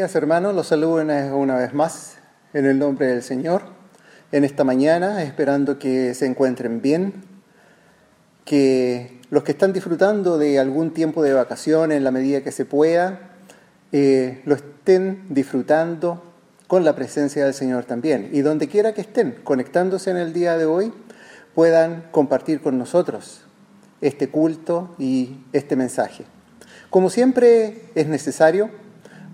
días hermanos, los saludo una, vez más en el nombre del Señor en esta mañana, esperando que se encuentren bien, que los que están disfrutando de algún tiempo de vacaciones en la medida que se pueda, eh, lo estén disfrutando con la presencia del Señor también. Y donde quiera que estén conectándose en el día de hoy, puedan compartir con nosotros este culto y este mensaje. Como siempre es necesario,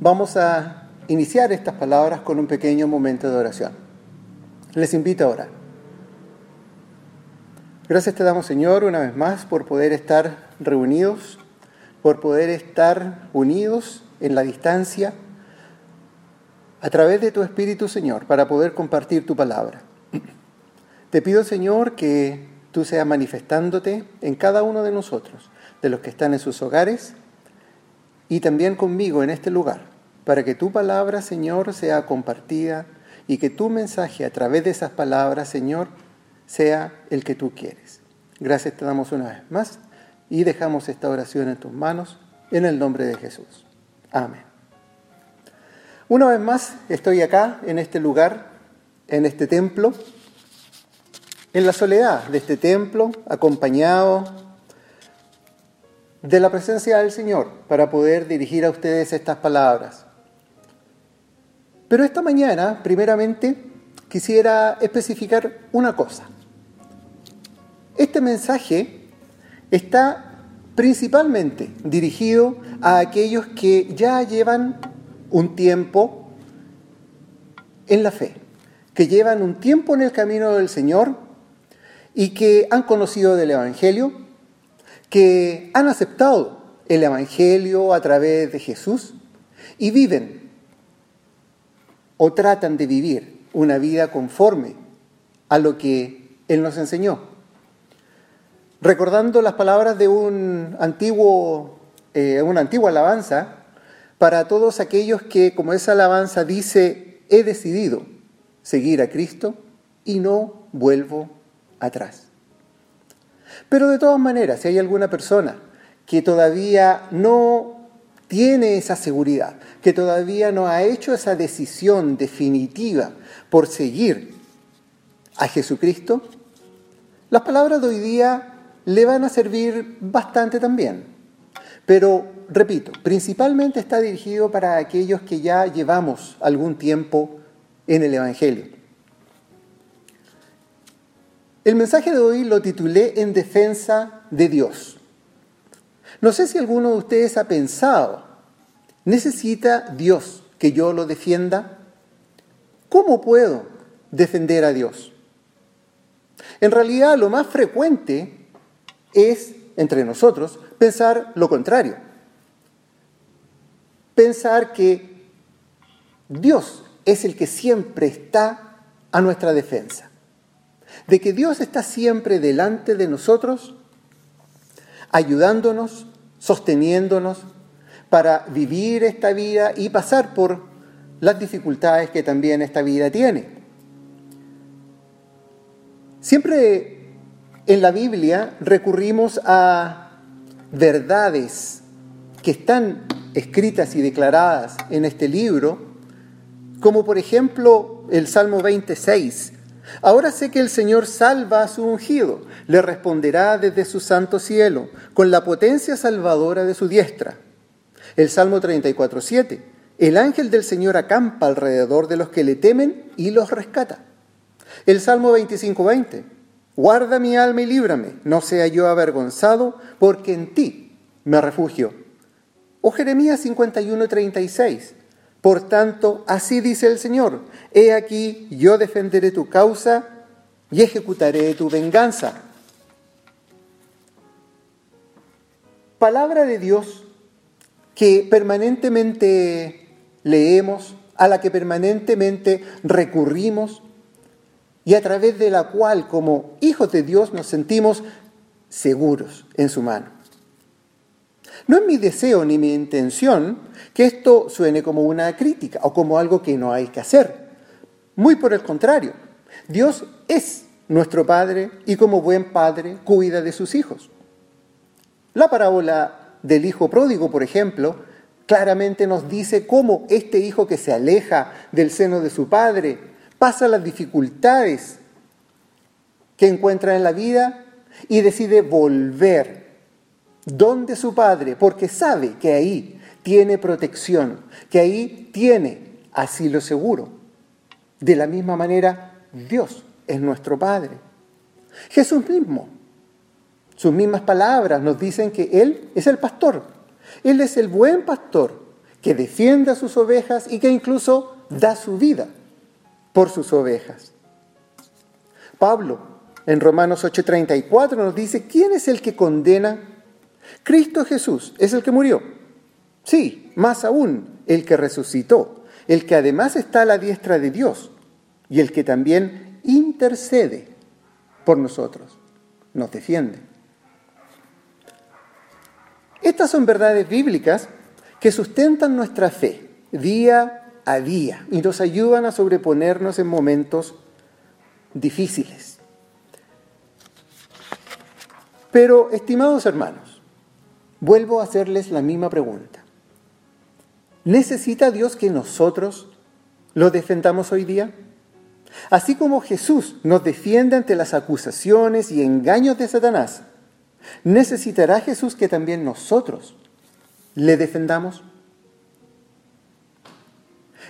vamos a iniciar estas palabras con un pequeño momento de oración. Les invito a orar. Gracias te damos, Señor, una vez más por poder estar reunidos, por poder estar unidos en la distancia a través de tu Espíritu, Señor, para poder compartir tu palabra. Te pido, Señor, que tú seas manifestándote en cada uno de nosotros, de los que están en sus hogares y también conmigo en este lugar, para que tu palabra, Señor, sea compartida y que tu mensaje a través de esas palabras, Señor, sea el que tú quieres. Gracias te damos una vez más y dejamos esta oración en tus manos en el nombre de Jesús. Amén. Una vez más estoy acá, en este lugar, en este templo, en la soledad de este templo, acompañado de la presencia del Señor, para poder dirigir a ustedes estas palabras. Pero esta mañana, primeramente, quisiera especificar una cosa. Este mensaje está principalmente dirigido a aquellos que ya llevan un tiempo en la fe, que llevan un tiempo en el camino del Señor y que han conocido del Evangelio, que han aceptado el Evangelio a través de Jesús y viven o tratan de vivir una vida conforme a lo que Él nos enseñó. Recordando las palabras de un antiguo, eh, una antigua alabanza, para todos aquellos que, como esa alabanza dice, he decidido seguir a Cristo y no vuelvo atrás. Pero de todas maneras, si hay alguna persona que todavía no tiene esa seguridad, que todavía no ha hecho esa decisión definitiva por seguir a Jesucristo, las palabras de hoy día le van a servir bastante también. Pero, repito, principalmente está dirigido para aquellos que ya llevamos algún tiempo en el Evangelio. El mensaje de hoy lo titulé En defensa de Dios. No sé si alguno de ustedes ha pensado, ¿necesita Dios que yo lo defienda? ¿Cómo puedo defender a Dios? En realidad lo más frecuente es, entre nosotros, pensar lo contrario. Pensar que Dios es el que siempre está a nuestra defensa de que Dios está siempre delante de nosotros, ayudándonos, sosteniéndonos para vivir esta vida y pasar por las dificultades que también esta vida tiene. Siempre en la Biblia recurrimos a verdades que están escritas y declaradas en este libro, como por ejemplo el Salmo 26, Ahora sé que el Señor salva a su ungido, le responderá desde su santo cielo, con la potencia salvadora de su diestra. El Salmo 34, 7. El ángel del Señor acampa alrededor de los que le temen y los rescata. El Salmo 25, 20. Guarda mi alma y líbrame, no sea yo avergonzado, porque en ti me refugio. O Jeremías 51, 36. Por tanto, así dice el Señor, he aquí, yo defenderé tu causa y ejecutaré tu venganza. Palabra de Dios que permanentemente leemos, a la que permanentemente recurrimos y a través de la cual como hijos de Dios nos sentimos seguros en su mano. No es mi deseo ni mi intención que esto suene como una crítica o como algo que no hay que hacer. Muy por el contrario, Dios es nuestro Padre y como buen Padre cuida de sus hijos. La parábola del Hijo Pródigo, por ejemplo, claramente nos dice cómo este hijo que se aleja del seno de su padre pasa las dificultades que encuentra en la vida y decide volver donde su padre, porque sabe que ahí tiene protección, que ahí tiene asilo seguro. De la misma manera, Dios es nuestro Padre. Jesús mismo, sus mismas palabras nos dicen que Él es el pastor. Él es el buen pastor que defiende a sus ovejas y que incluso da su vida por sus ovejas. Pablo, en Romanos 8:34, nos dice, ¿quién es el que condena? Cristo Jesús es el que murió. Sí, más aún, el que resucitó, el que además está a la diestra de Dios y el que también intercede por nosotros, nos defiende. Estas son verdades bíblicas que sustentan nuestra fe día a día y nos ayudan a sobreponernos en momentos difíciles. Pero, estimados hermanos, vuelvo a hacerles la misma pregunta. ¿Necesita Dios que nosotros lo defendamos hoy día? Así como Jesús nos defiende ante las acusaciones y engaños de Satanás, ¿necesitará Jesús que también nosotros le defendamos?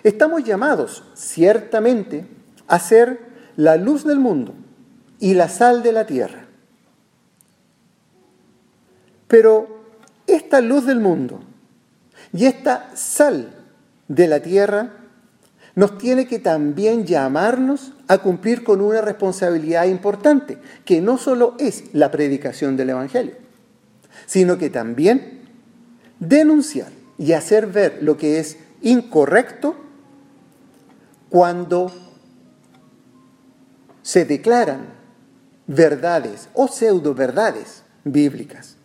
Estamos llamados, ciertamente, a ser la luz del mundo y la sal de la tierra. Pero esta luz del mundo y esta sal de la tierra nos tiene que también llamarnos a cumplir con una responsabilidad importante, que no solo es la predicación del Evangelio, sino que también denunciar y hacer ver lo que es incorrecto cuando se declaran verdades o pseudo verdades bíblicas.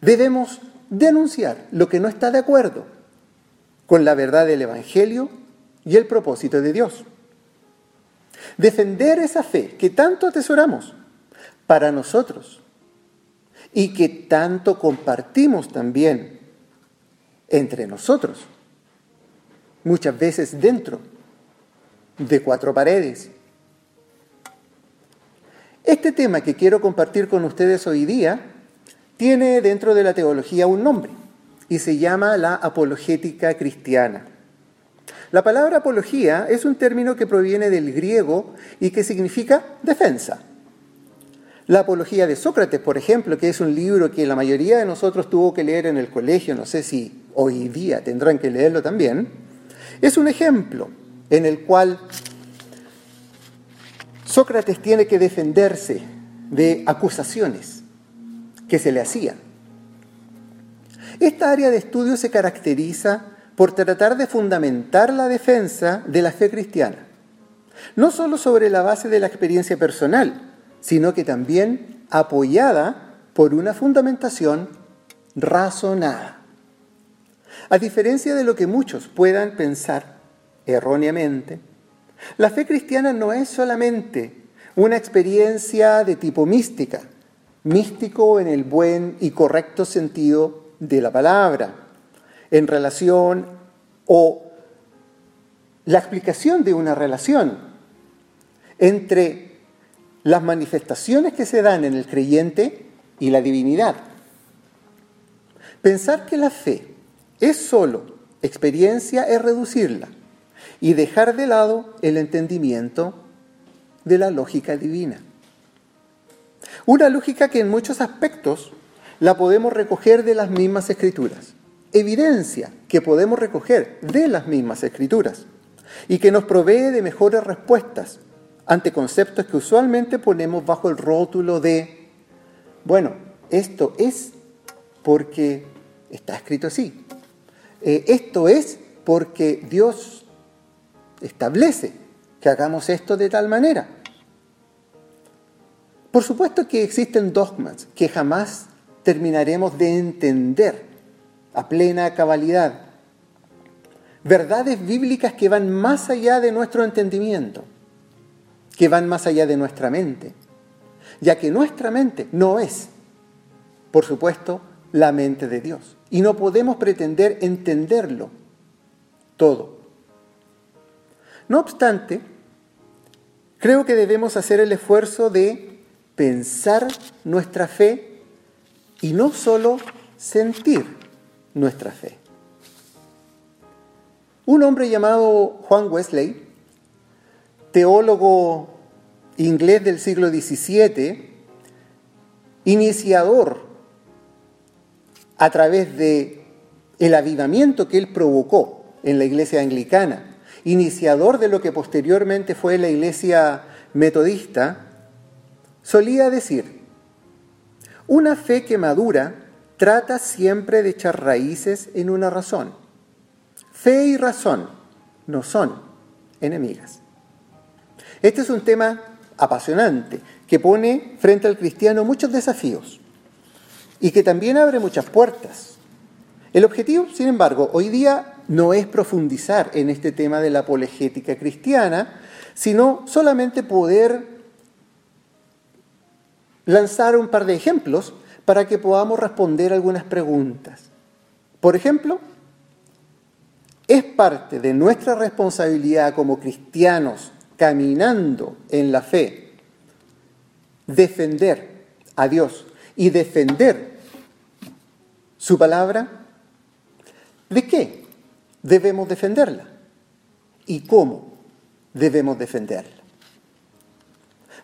Debemos denunciar lo que no está de acuerdo con la verdad del Evangelio y el propósito de Dios. Defender esa fe que tanto atesoramos para nosotros y que tanto compartimos también entre nosotros, muchas veces dentro de cuatro paredes. Este tema que quiero compartir con ustedes hoy día tiene dentro de la teología un nombre y se llama la apologética cristiana. La palabra apología es un término que proviene del griego y que significa defensa. La apología de Sócrates, por ejemplo, que es un libro que la mayoría de nosotros tuvo que leer en el colegio, no sé si hoy día tendrán que leerlo también, es un ejemplo en el cual Sócrates tiene que defenderse de acusaciones que se le hacían. Esta área de estudio se caracteriza por tratar de fundamentar la defensa de la fe cristiana, no solo sobre la base de la experiencia personal, sino que también apoyada por una fundamentación razonada. A diferencia de lo que muchos puedan pensar erróneamente, la fe cristiana no es solamente una experiencia de tipo mística, místico en el buen y correcto sentido de la palabra en relación o la explicación de una relación entre las manifestaciones que se dan en el creyente y la divinidad. Pensar que la fe es solo experiencia es reducirla y dejar de lado el entendimiento de la lógica divina. Una lógica que en muchos aspectos la podemos recoger de las mismas escrituras. Evidencia que podemos recoger de las mismas escrituras y que nos provee de mejores respuestas ante conceptos que usualmente ponemos bajo el rótulo de, bueno, esto es porque está escrito así. Eh, esto es porque Dios establece que hagamos esto de tal manera. Por supuesto que existen dogmas que jamás terminaremos de entender a plena cabalidad verdades bíblicas que van más allá de nuestro entendimiento, que van más allá de nuestra mente, ya que nuestra mente no es, por supuesto, la mente de Dios. y no podemos pretender entenderlo todo. No obstante, creo que debemos hacer el esfuerzo de pensar nuestra fe y no solo sentir nuestra fe. Un hombre llamado Juan Wesley, teólogo inglés del siglo XVII, iniciador a través de el avivamiento que él provocó en la iglesia anglicana, iniciador de lo que posteriormente fue la iglesia metodista, solía decir, una fe que madura trata siempre de echar raíces en una razón. Fe y razón no son enemigas. Este es un tema apasionante que pone frente al cristiano muchos desafíos y que también abre muchas puertas. El objetivo, sin embargo, hoy día no es profundizar en este tema de la apologética cristiana, sino solamente poder lanzar un par de ejemplos para que podamos responder algunas preguntas. Por ejemplo, es parte de nuestra responsabilidad como cristianos caminando en la fe defender a Dios y defender su palabra, ¿de qué debemos defenderla? ¿Y cómo debemos defenderla?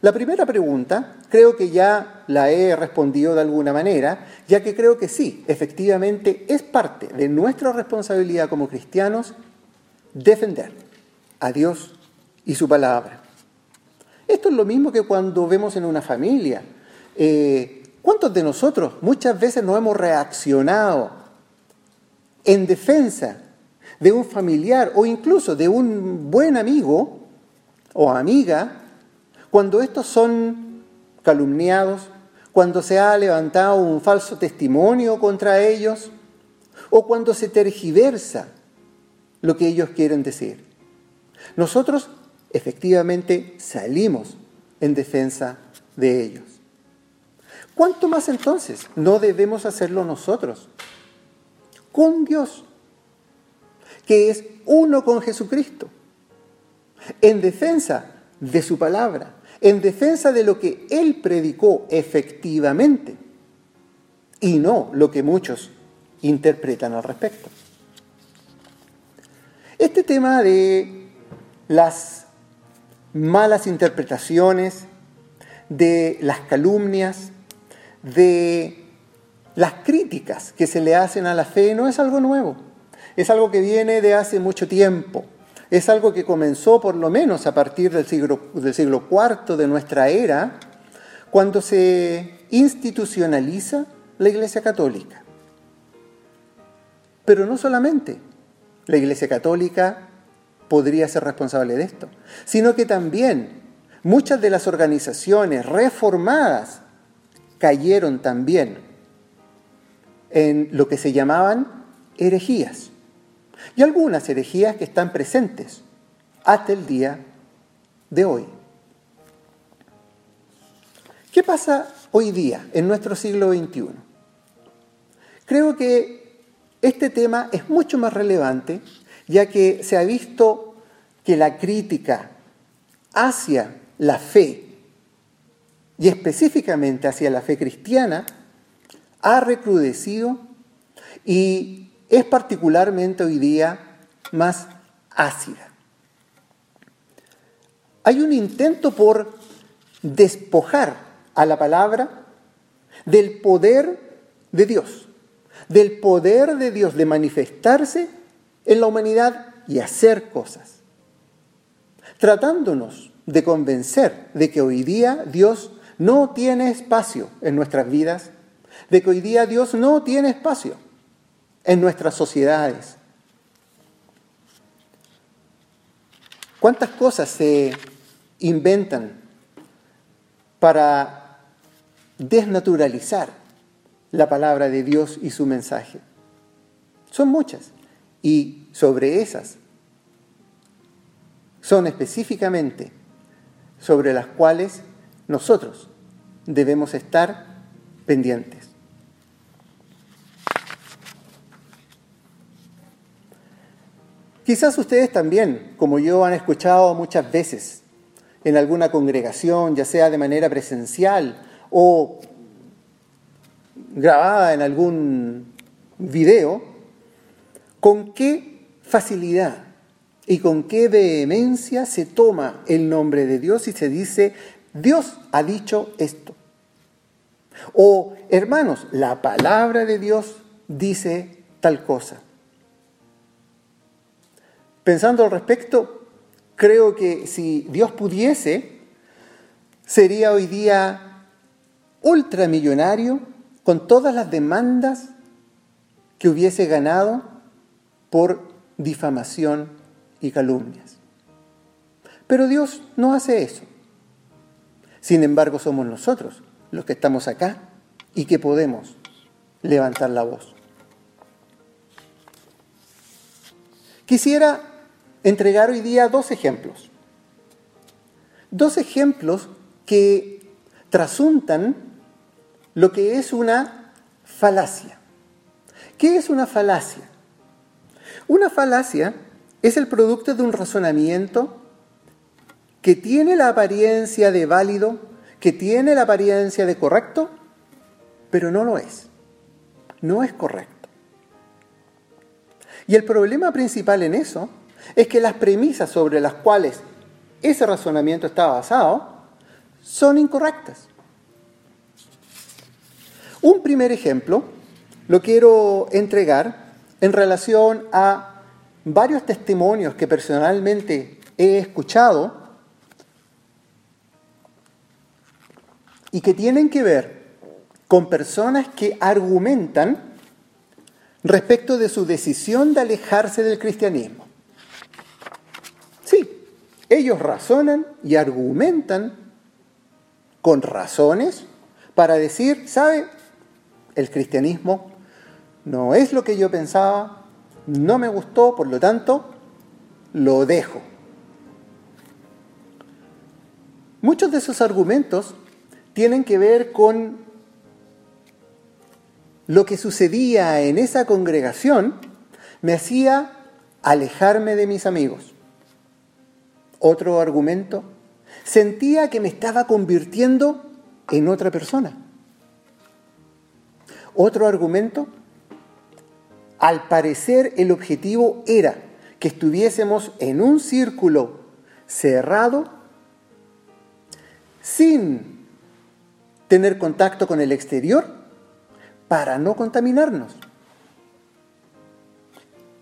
La primera pregunta creo que ya la he respondido de alguna manera, ya que creo que sí, efectivamente es parte de nuestra responsabilidad como cristianos defender a Dios y su palabra. Esto es lo mismo que cuando vemos en una familia. Eh, ¿Cuántos de nosotros muchas veces no hemos reaccionado en defensa de un familiar o incluso de un buen amigo o amiga cuando estos son calumniados, cuando se ha levantado un falso testimonio contra ellos o cuando se tergiversa lo que ellos quieren decir? Nosotros efectivamente salimos en defensa de ellos. ¿Cuánto más entonces no debemos hacerlo nosotros? Con Dios, que es uno con Jesucristo, en defensa de su palabra, en defensa de lo que Él predicó efectivamente y no lo que muchos interpretan al respecto. Este tema de las malas interpretaciones, de las calumnias, de las críticas que se le hacen a la fe no es algo nuevo, es algo que viene de hace mucho tiempo, es algo que comenzó por lo menos a partir del siglo, del siglo IV de nuestra era, cuando se institucionaliza la Iglesia Católica. Pero no solamente la Iglesia Católica podría ser responsable de esto, sino que también muchas de las organizaciones reformadas cayeron también en lo que se llamaban herejías. Y algunas herejías que están presentes hasta el día de hoy. ¿Qué pasa hoy día, en nuestro siglo XXI? Creo que este tema es mucho más relevante, ya que se ha visto que la crítica hacia la fe y específicamente hacia la fe cristiana, ha recrudecido y es particularmente hoy día más ácida. Hay un intento por despojar a la palabra del poder de Dios, del poder de Dios de manifestarse en la humanidad y hacer cosas, tratándonos de convencer de que hoy día Dios no tiene espacio en nuestras vidas, de que hoy día Dios no tiene espacio en nuestras sociedades. ¿Cuántas cosas se inventan para desnaturalizar la palabra de Dios y su mensaje? Son muchas. Y sobre esas son específicamente sobre las cuales nosotros debemos estar pendientes. Quizás ustedes también, como yo, han escuchado muchas veces en alguna congregación, ya sea de manera presencial o grabada en algún video, con qué facilidad y con qué vehemencia se toma el nombre de Dios y se dice, Dios ha dicho esto. O, hermanos, la palabra de Dios dice tal cosa. Pensando al respecto, creo que si Dios pudiese, sería hoy día ultramillonario con todas las demandas que hubiese ganado por difamación y calumnias. Pero Dios no hace eso. Sin embargo, somos nosotros los que estamos acá y que podemos levantar la voz. Quisiera entregar hoy día dos ejemplos. Dos ejemplos que trasuntan lo que es una falacia. ¿Qué es una falacia? Una falacia es el producto de un razonamiento que tiene la apariencia de válido, que tiene la apariencia de correcto, pero no lo es. No es correcto. Y el problema principal en eso es que las premisas sobre las cuales ese razonamiento está basado son incorrectas. Un primer ejemplo lo quiero entregar en relación a varios testimonios que personalmente he escuchado y que tienen que ver con personas que argumentan respecto de su decisión de alejarse del cristianismo. Ellos razonan y argumentan con razones para decir, ¿sabe? El cristianismo no es lo que yo pensaba, no me gustó, por lo tanto, lo dejo. Muchos de esos argumentos tienen que ver con lo que sucedía en esa congregación, me hacía alejarme de mis amigos. Otro argumento, sentía que me estaba convirtiendo en otra persona. Otro argumento, al parecer el objetivo era que estuviésemos en un círculo cerrado, sin tener contacto con el exterior para no contaminarnos.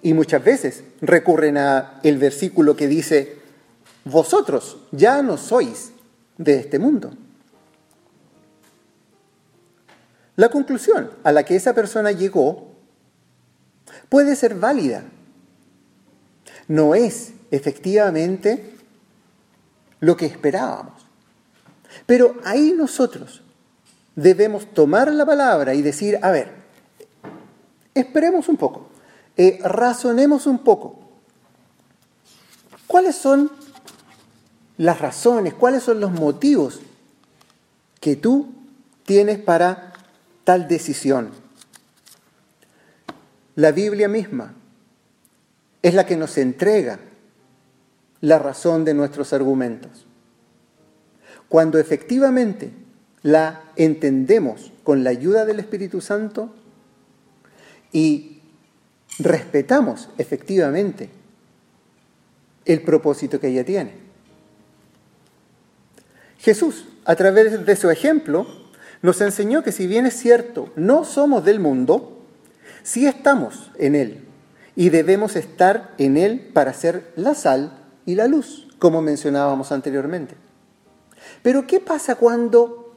Y muchas veces recurren a el versículo que dice, vosotros ya no sois de este mundo. La conclusión a la que esa persona llegó puede ser válida. No es efectivamente lo que esperábamos. Pero ahí nosotros debemos tomar la palabra y decir, a ver, esperemos un poco, eh, razonemos un poco. ¿Cuáles son las razones, cuáles son los motivos que tú tienes para tal decisión? La Biblia misma es la que nos entrega la razón de nuestros argumentos. Cuando efectivamente la entendemos con la ayuda del Espíritu Santo y respetamos efectivamente el propósito que ella tiene. Jesús, a través de su ejemplo, nos enseñó que si bien es cierto, no somos del mundo, sí estamos en Él y debemos estar en Él para ser la sal y la luz, como mencionábamos anteriormente. Pero ¿qué pasa cuando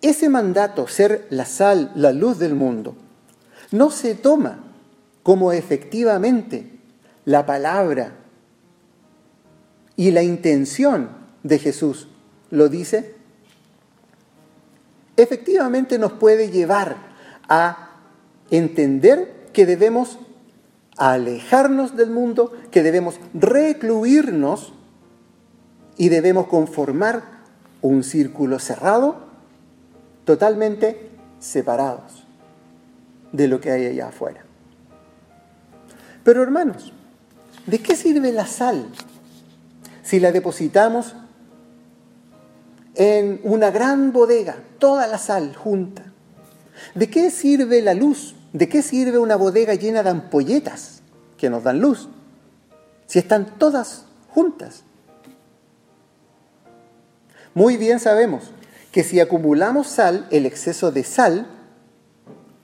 ese mandato, ser la sal, la luz del mundo, no se toma como efectivamente la palabra y la intención de Jesús lo dice, efectivamente nos puede llevar a entender que debemos alejarnos del mundo, que debemos recluirnos y debemos conformar un círculo cerrado totalmente separados de lo que hay allá afuera. Pero hermanos, ¿De qué sirve la sal si la depositamos en una gran bodega, toda la sal junta? ¿De qué sirve la luz? ¿De qué sirve una bodega llena de ampolletas que nos dan luz? Si están todas juntas. Muy bien sabemos que si acumulamos sal, el exceso de sal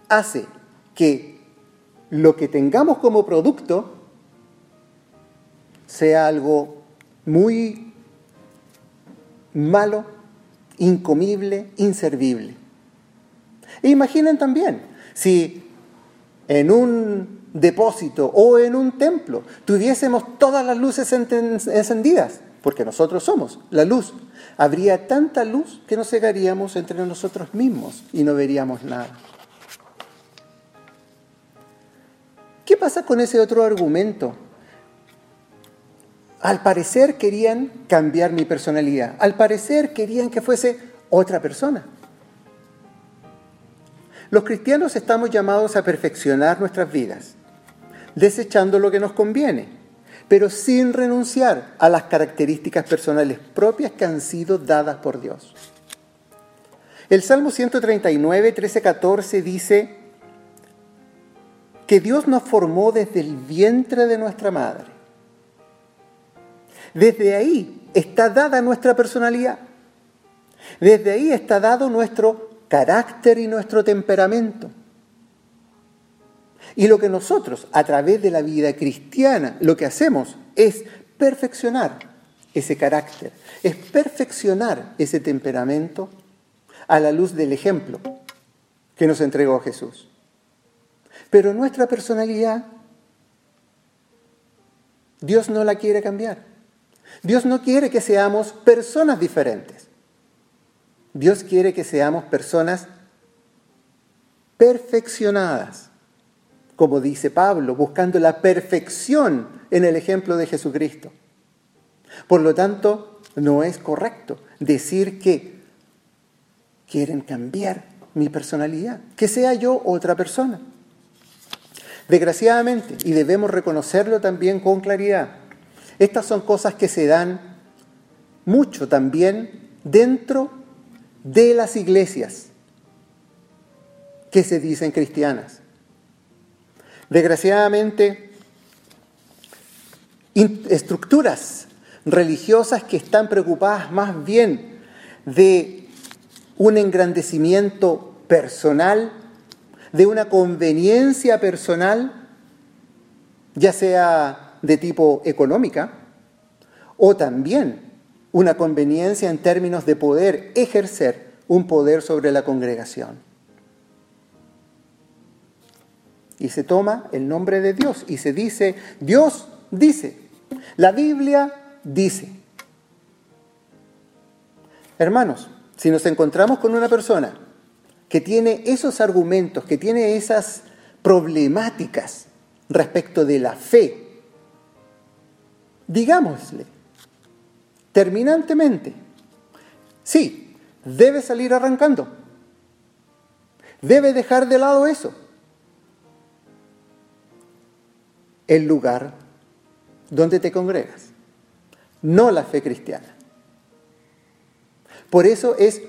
hace que lo que tengamos como producto sea algo muy malo, incomible, inservible. E imaginen también, si en un depósito o en un templo tuviésemos todas las luces encendidas, porque nosotros somos la luz, habría tanta luz que nos cegaríamos entre nosotros mismos y no veríamos nada. ¿Qué pasa con ese otro argumento? Al parecer querían cambiar mi personalidad, al parecer querían que fuese otra persona. Los cristianos estamos llamados a perfeccionar nuestras vidas, desechando lo que nos conviene, pero sin renunciar a las características personales propias que han sido dadas por Dios. El Salmo 139, 13, 14 dice que Dios nos formó desde el vientre de nuestra madre. Desde ahí está dada nuestra personalidad. Desde ahí está dado nuestro carácter y nuestro temperamento. Y lo que nosotros, a través de la vida cristiana, lo que hacemos es perfeccionar ese carácter, es perfeccionar ese temperamento a la luz del ejemplo que nos entregó Jesús. Pero nuestra personalidad, Dios no la quiere cambiar. Dios no quiere que seamos personas diferentes. Dios quiere que seamos personas perfeccionadas, como dice Pablo, buscando la perfección en el ejemplo de Jesucristo. Por lo tanto, no es correcto decir que quieren cambiar mi personalidad, que sea yo otra persona. Desgraciadamente, y debemos reconocerlo también con claridad, estas son cosas que se dan mucho también dentro de las iglesias que se dicen cristianas. Desgraciadamente, estructuras religiosas que están preocupadas más bien de un engrandecimiento personal, de una conveniencia personal, ya sea de tipo económica, o también una conveniencia en términos de poder ejercer un poder sobre la congregación. Y se toma el nombre de Dios y se dice, Dios dice, la Biblia dice. Hermanos, si nos encontramos con una persona que tiene esos argumentos, que tiene esas problemáticas respecto de la fe, digámosle, terminantemente. Sí, debe salir arrancando. Debe dejar de lado eso. El lugar donde te congregas, no la fe cristiana. Por eso es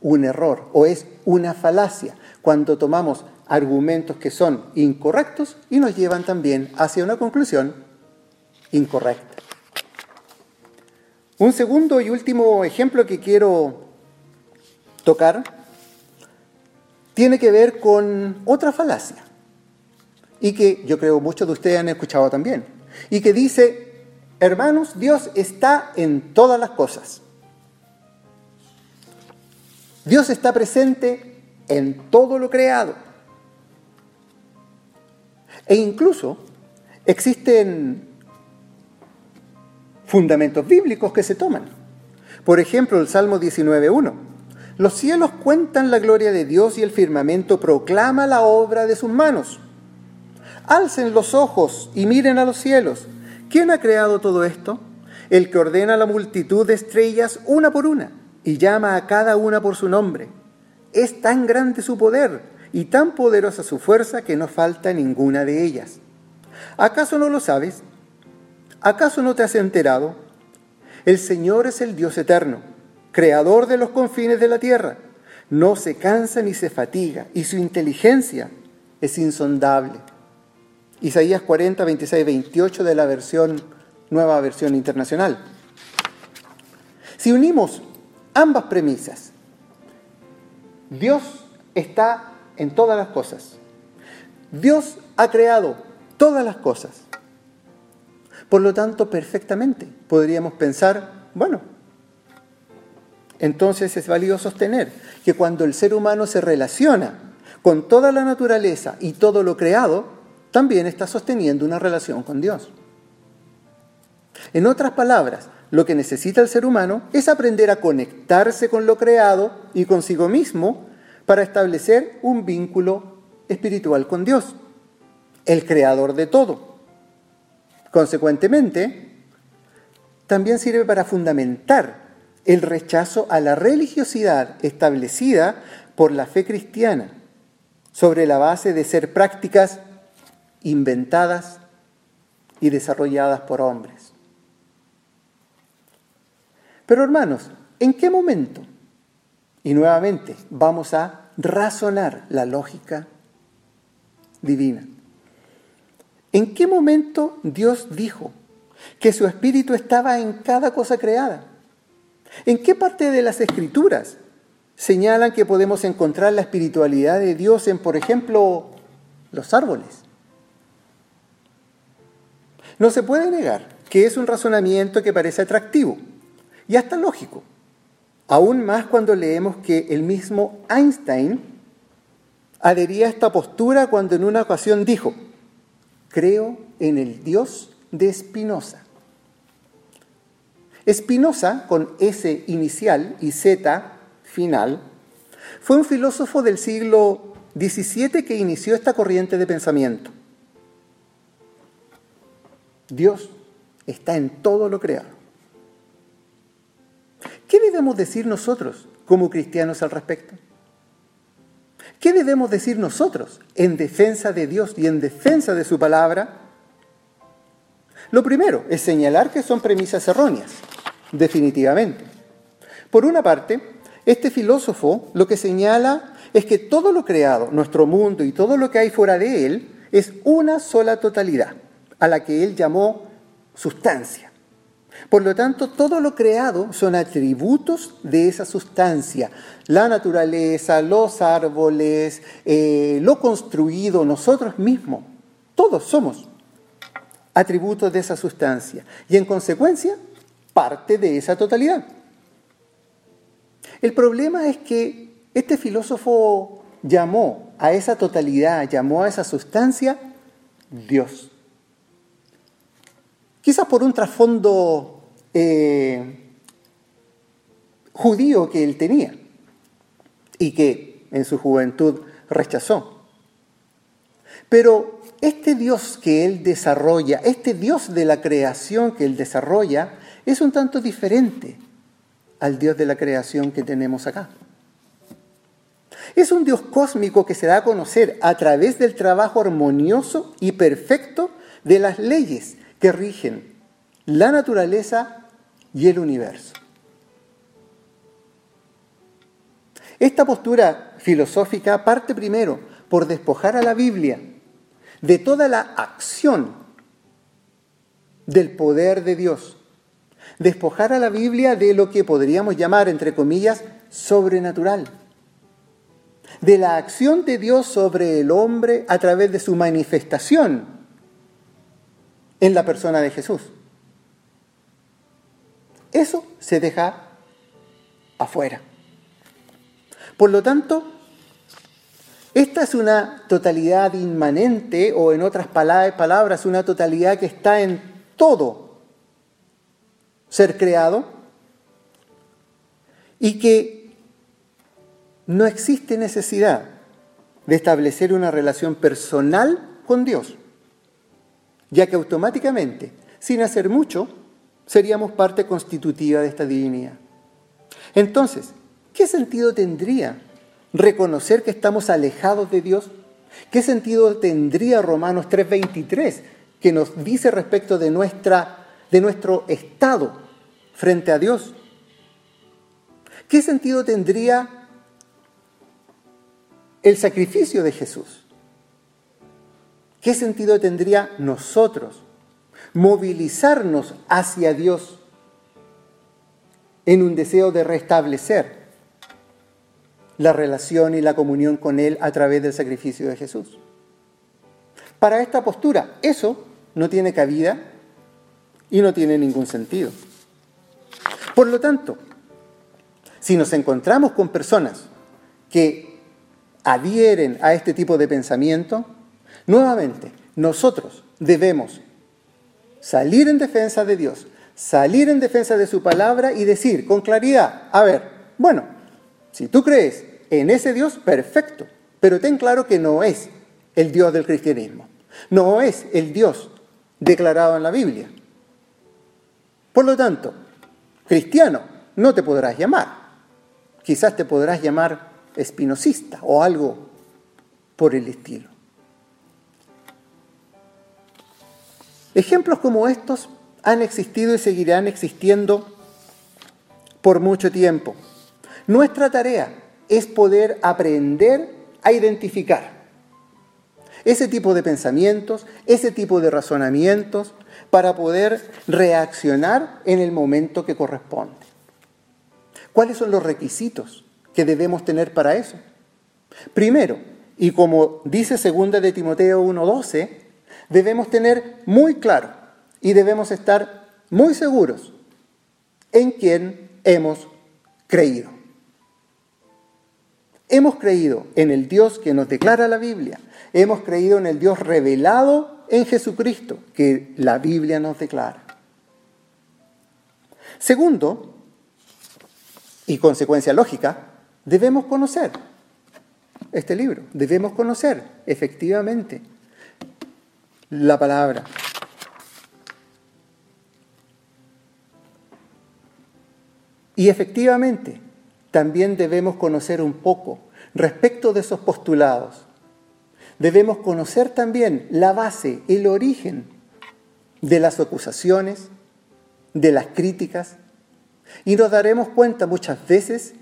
un error o es una falacia cuando tomamos argumentos que son incorrectos y nos llevan también hacia una conclusión incorrecta. Un segundo y último ejemplo que quiero tocar tiene que ver con otra falacia y que yo creo muchos de ustedes han escuchado también y que dice, hermanos, Dios está en todas las cosas. Dios está presente en todo lo creado. E incluso existen fundamentos bíblicos que se toman. Por ejemplo, el Salmo 19.1. Los cielos cuentan la gloria de Dios y el firmamento proclama la obra de sus manos. Alcen los ojos y miren a los cielos. ¿Quién ha creado todo esto? El que ordena la multitud de estrellas una por una y llama a cada una por su nombre. Es tan grande su poder y tan poderosa su fuerza que no falta ninguna de ellas. ¿Acaso no lo sabes? ¿Acaso no te has enterado? El Señor es el Dios eterno, creador de los confines de la tierra. No se cansa ni se fatiga, y su inteligencia es insondable. Isaías 40, 26, 28 de la versión, nueva versión internacional. Si unimos ambas premisas, Dios está en todas las cosas. Dios ha creado todas las cosas. Por lo tanto, perfectamente podríamos pensar, bueno, entonces es válido sostener que cuando el ser humano se relaciona con toda la naturaleza y todo lo creado, también está sosteniendo una relación con Dios. En otras palabras, lo que necesita el ser humano es aprender a conectarse con lo creado y consigo mismo para establecer un vínculo espiritual con Dios, el creador de todo. Consecuentemente, también sirve para fundamentar el rechazo a la religiosidad establecida por la fe cristiana sobre la base de ser prácticas inventadas y desarrolladas por hombres. Pero hermanos, ¿en qué momento? Y nuevamente vamos a razonar la lógica divina. ¿En qué momento Dios dijo que su espíritu estaba en cada cosa creada? ¿En qué parte de las escrituras señalan que podemos encontrar la espiritualidad de Dios en, por ejemplo, los árboles? No se puede negar que es un razonamiento que parece atractivo y hasta lógico, aún más cuando leemos que el mismo Einstein adhería a esta postura cuando en una ocasión dijo, creo en el Dios de Spinoza. Spinoza, con S inicial y Z final, fue un filósofo del siglo XVII que inició esta corriente de pensamiento. Dios está en todo lo creado. ¿Qué debemos decir nosotros como cristianos al respecto? ¿Qué debemos decir nosotros en defensa de Dios y en defensa de su palabra? Lo primero es señalar que son premisas erróneas, definitivamente. Por una parte, este filósofo lo que señala es que todo lo creado, nuestro mundo y todo lo que hay fuera de él, es una sola totalidad, a la que él llamó sustancia. Por lo tanto, todo lo creado son atributos de esa sustancia. La naturaleza, los árboles, eh, lo construido, nosotros mismos, todos somos atributos de esa sustancia. Y en consecuencia, parte de esa totalidad. El problema es que este filósofo llamó a esa totalidad, llamó a esa sustancia Dios. Quizás por un trasfondo eh, judío que él tenía y que en su juventud rechazó. Pero este Dios que él desarrolla, este Dios de la creación que él desarrolla, es un tanto diferente al Dios de la creación que tenemos acá. Es un Dios cósmico que se da a conocer a través del trabajo armonioso y perfecto de las leyes que rigen la naturaleza y el universo. Esta postura filosófica parte primero por despojar a la Biblia de toda la acción del poder de Dios. Despojar a la Biblia de lo que podríamos llamar, entre comillas, sobrenatural. De la acción de Dios sobre el hombre a través de su manifestación en la persona de Jesús. Eso se deja afuera. Por lo tanto, esta es una totalidad inmanente o en otras palabras, una totalidad que está en todo ser creado y que no existe necesidad de establecer una relación personal con Dios, ya que automáticamente, sin hacer mucho, seríamos parte constitutiva de esta divinidad. Entonces, ¿qué sentido tendría reconocer que estamos alejados de Dios? ¿Qué sentido tendría Romanos 3:23 que nos dice respecto de nuestra de nuestro estado frente a Dios. ¿Qué sentido tendría el sacrificio de Jesús? ¿Qué sentido tendría nosotros movilizarnos hacia Dios en un deseo de restablecer la relación y la comunión con Él a través del sacrificio de Jesús? Para esta postura, eso no tiene cabida y no tiene ningún sentido. Por lo tanto, si nos encontramos con personas que adhieren a este tipo de pensamiento, nuevamente nosotros debemos salir en defensa de Dios, salir en defensa de su palabra y decir con claridad, a ver, bueno, si tú crees en ese Dios, perfecto, pero ten claro que no es el Dios del cristianismo, no es el Dios declarado en la Biblia. Por lo tanto, cristiano no te podrás llamar. Quizás te podrás llamar espinosista o algo por el estilo. Ejemplos como estos han existido y seguirán existiendo por mucho tiempo. Nuestra tarea es poder aprender a identificar ese tipo de pensamientos, ese tipo de razonamientos, para poder reaccionar en el momento que corresponde. ¿Cuáles son los requisitos que debemos tener para eso? Primero, y como dice segunda de Timoteo 1:12, debemos tener muy claro y debemos estar muy seguros en quién hemos creído. Hemos creído en el Dios que nos declara la Biblia, hemos creído en el Dios revelado en Jesucristo que la Biblia nos declara. Segundo, y consecuencia lógica, debemos conocer este libro, debemos conocer efectivamente la palabra. Y efectivamente, también debemos conocer un poco respecto de esos postulados debemos conocer también la base, el origen de las acusaciones, de las críticas, y nos daremos cuenta muchas veces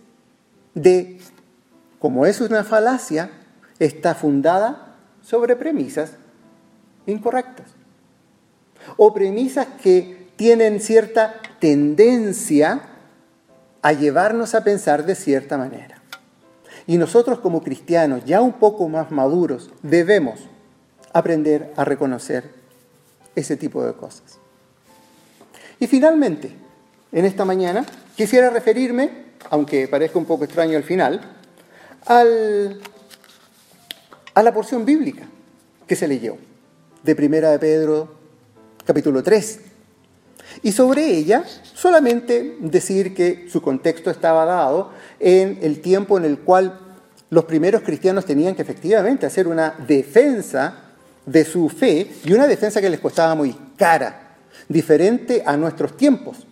de, como es una falacia, está fundada sobre premisas incorrectas, o premisas que tienen cierta tendencia a llevarnos a pensar de cierta manera. Y nosotros como cristianos, ya un poco más maduros, debemos aprender a reconocer ese tipo de cosas. Y finalmente, en esta mañana, quisiera referirme, aunque parezca un poco extraño al final, al, a la porción bíblica que se leyó de Primera de Pedro, capítulo 3. Y sobre ella, solamente decir que su contexto estaba dado en el tiempo en el cual los primeros cristianos tenían que efectivamente hacer una defensa de su fe y una defensa que les costaba muy cara, diferente a nuestros tiempos,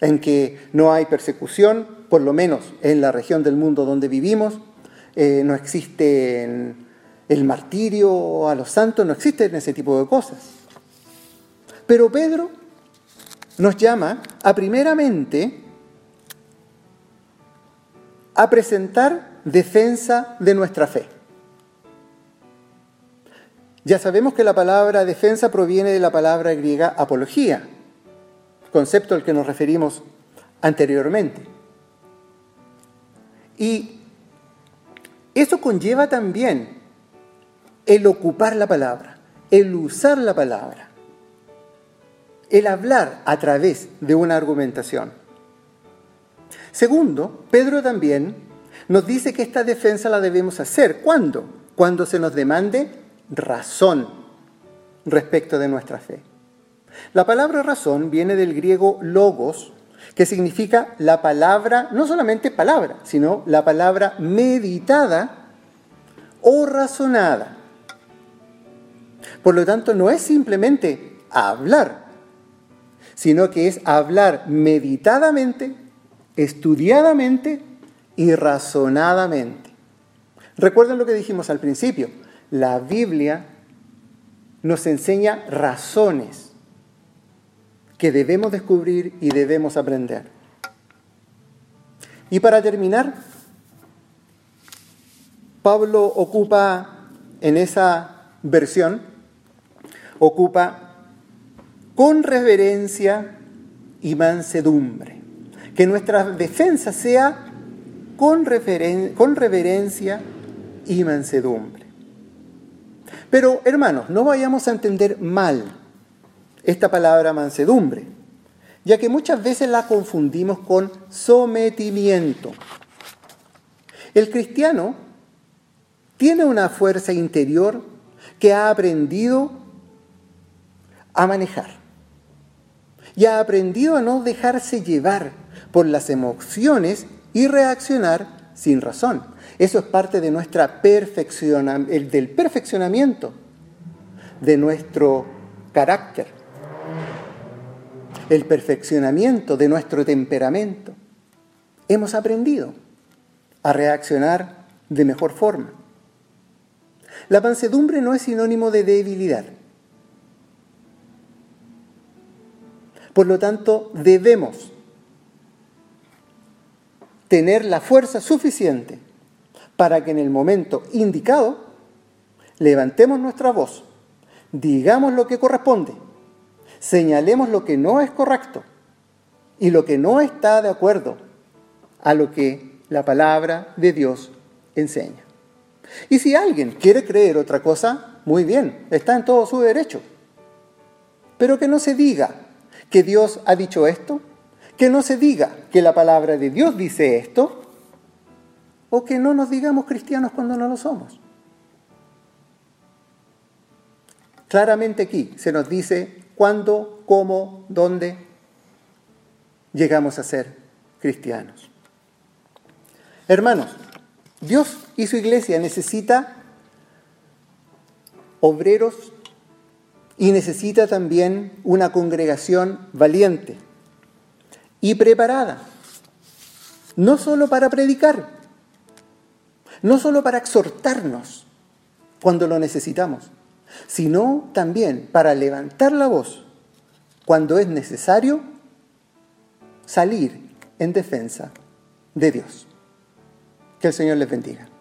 en que no hay persecución, por lo menos en la región del mundo donde vivimos, eh, no existe el martirio a los santos, no existen ese tipo de cosas. Pero Pedro nos llama a primeramente a presentar defensa de nuestra fe. Ya sabemos que la palabra defensa proviene de la palabra griega apología, concepto al que nos referimos anteriormente. Y eso conlleva también el ocupar la palabra, el usar la palabra, el hablar a través de una argumentación. Segundo, Pedro también nos dice que esta defensa la debemos hacer. ¿Cuándo? Cuando se nos demande razón respecto de nuestra fe. La palabra razón viene del griego logos, que significa la palabra, no solamente palabra, sino la palabra meditada o razonada. Por lo tanto, no es simplemente hablar, sino que es hablar meditadamente estudiadamente y razonadamente. Recuerden lo que dijimos al principio, la Biblia nos enseña razones que debemos descubrir y debemos aprender. Y para terminar, Pablo ocupa en esa versión, ocupa con reverencia y mansedumbre. Que nuestra defensa sea con, con reverencia y mansedumbre. Pero hermanos, no vayamos a entender mal esta palabra mansedumbre, ya que muchas veces la confundimos con sometimiento. El cristiano tiene una fuerza interior que ha aprendido a manejar y ha aprendido a no dejarse llevar por las emociones y reaccionar sin razón. Eso es parte de nuestra del perfeccionamiento de nuestro carácter, el perfeccionamiento de nuestro temperamento. Hemos aprendido a reaccionar de mejor forma. La mansedumbre no es sinónimo de debilidad. Por lo tanto, debemos tener la fuerza suficiente para que en el momento indicado levantemos nuestra voz, digamos lo que corresponde, señalemos lo que no es correcto y lo que no está de acuerdo a lo que la palabra de Dios enseña. Y si alguien quiere creer otra cosa, muy bien, está en todo su derecho. Pero que no se diga que Dios ha dicho esto que no se diga que la palabra de Dios dice esto, o que no nos digamos cristianos cuando no lo somos. Claramente aquí se nos dice cuándo, cómo, dónde llegamos a ser cristianos. Hermanos, Dios y su iglesia necesita obreros y necesita también una congregación valiente y preparada, no solo para predicar, no solo para exhortarnos cuando lo necesitamos, sino también para levantar la voz cuando es necesario salir en defensa de Dios. Que el Señor les bendiga.